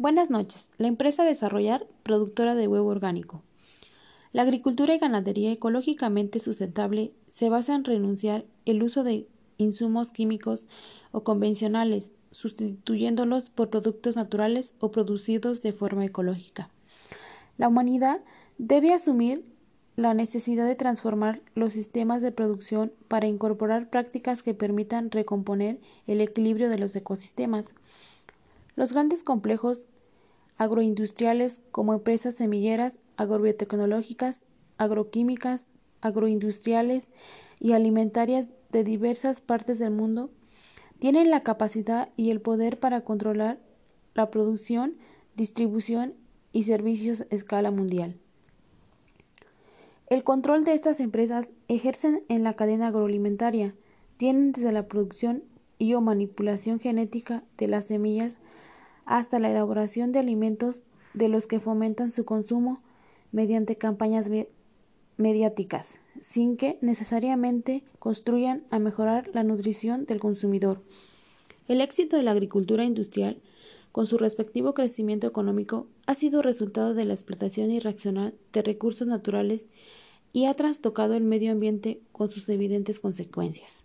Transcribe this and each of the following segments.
Buenas noches. La empresa Desarrollar, productora de huevo orgánico. La agricultura y ganadería ecológicamente sustentable se basa en renunciar el uso de insumos químicos o convencionales, sustituyéndolos por productos naturales o producidos de forma ecológica. La humanidad debe asumir la necesidad de transformar los sistemas de producción para incorporar prácticas que permitan recomponer el equilibrio de los ecosistemas. Los grandes complejos agroindustriales como empresas semilleras, agrobiotecnológicas, agroquímicas, agroindustriales y alimentarias de diversas partes del mundo tienen la capacidad y el poder para controlar la producción, distribución y servicios a escala mundial. El control de estas empresas ejercen en la cadena agroalimentaria, tienen desde la producción y o manipulación genética de las semillas hasta la elaboración de alimentos de los que fomentan su consumo mediante campañas mediáticas, sin que necesariamente construyan a mejorar la nutrición del consumidor. El éxito de la agricultura industrial, con su respectivo crecimiento económico, ha sido resultado de la explotación irracional de recursos naturales y ha trastocado el medio ambiente con sus evidentes consecuencias.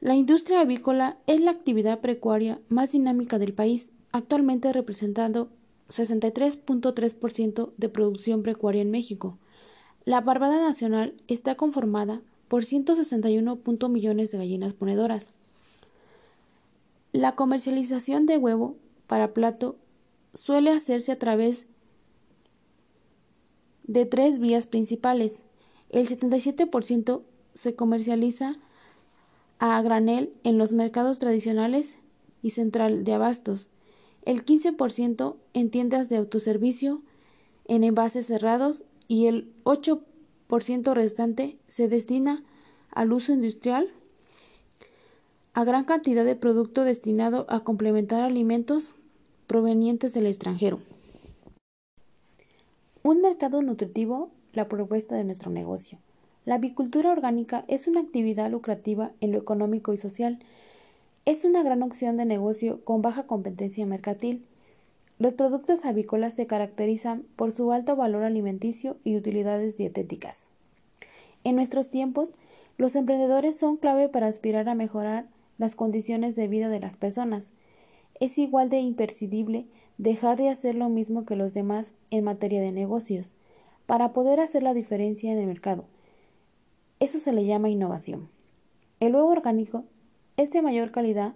La industria avícola es la actividad precuaria más dinámica del país, actualmente representando 63.3% de producción precuaria en México. La barbada nacional está conformada por 161 millones de gallinas ponedoras. La comercialización de huevo para plato suele hacerse a través de tres vías principales. El 77% se comercializa a granel en los mercados tradicionales y central de abastos, el 15% en tiendas de autoservicio, en envases cerrados y el 8% restante se destina al uso industrial a gran cantidad de producto destinado a complementar alimentos provenientes del extranjero. Un mercado nutritivo, la propuesta de nuestro negocio. La avicultura orgánica es una actividad lucrativa en lo económico y social. Es una gran opción de negocio con baja competencia mercantil. Los productos avícolas se caracterizan por su alto valor alimenticio y utilidades dietéticas. En nuestros tiempos, los emprendedores son clave para aspirar a mejorar las condiciones de vida de las personas. Es igual de imprescindible dejar de hacer lo mismo que los demás en materia de negocios, para poder hacer la diferencia en el mercado. Eso se le llama innovación. El huevo orgánico es de mayor calidad,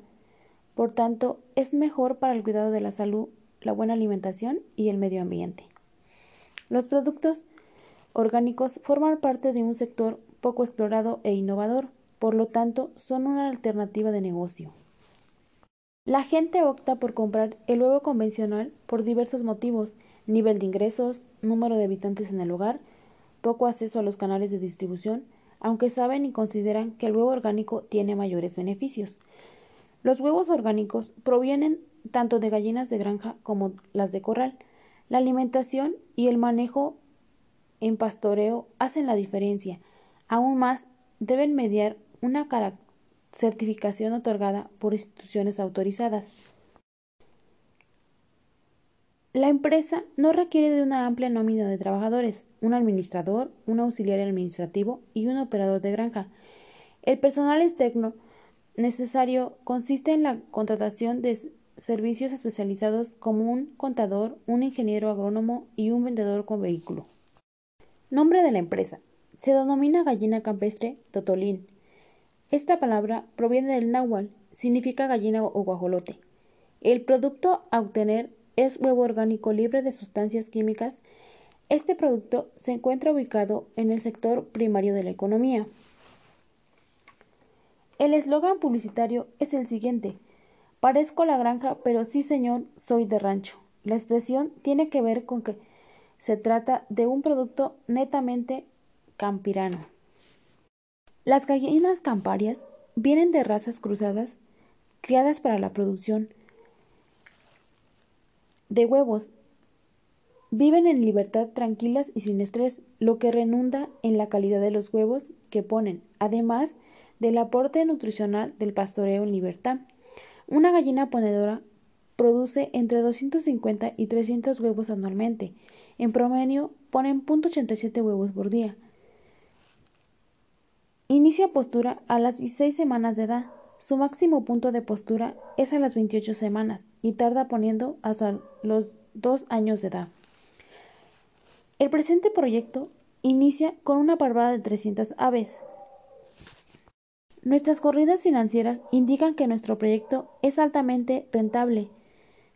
por tanto, es mejor para el cuidado de la salud, la buena alimentación y el medio ambiente. Los productos orgánicos forman parte de un sector poco explorado e innovador, por lo tanto, son una alternativa de negocio. La gente opta por comprar el huevo convencional por diversos motivos, nivel de ingresos, número de habitantes en el hogar, poco acceso a los canales de distribución, aunque saben y consideran que el huevo orgánico tiene mayores beneficios. Los huevos orgánicos provienen tanto de gallinas de granja como las de corral. La alimentación y el manejo en pastoreo hacen la diferencia. Aún más, deben mediar una certificación otorgada por instituciones autorizadas. La empresa no requiere de una amplia nómina de trabajadores, un administrador, un auxiliar administrativo y un operador de granja. El personal externo necesario consiste en la contratación de servicios especializados como un contador, un ingeniero agrónomo y un vendedor con vehículo. Nombre de la empresa. Se denomina gallina campestre Totolín esta palabra proviene del náhuatl, significa gallina o guajolote. El producto a obtener es huevo orgánico libre de sustancias químicas. Este producto se encuentra ubicado en el sector primario de la economía. El eslogan publicitario es el siguiente. Parezco la granja, pero sí señor, soy de rancho. La expresión tiene que ver con que se trata de un producto netamente campirano. Las gallinas camparias vienen de razas cruzadas criadas para la producción de huevos. Viven en libertad tranquilas y sin estrés, lo que renunda en la calidad de los huevos que ponen, además del aporte nutricional del pastoreo en libertad. Una gallina ponedora produce entre 250 y 300 huevos anualmente. En promedio, ponen 0.87 huevos por día. Inicia postura a las 16 semanas de edad. Su máximo punto de postura es a las 28 semanas y tarda poniendo hasta los 2 años de edad. El presente proyecto inicia con una parvada de 300 aves. Nuestras corridas financieras indican que nuestro proyecto es altamente rentable,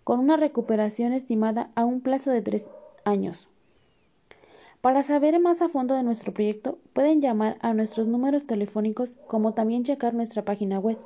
con una recuperación estimada a un plazo de 3 años. Para saber más a fondo de nuestro proyecto, pueden llamar a nuestros números telefónicos como también checar nuestra página web.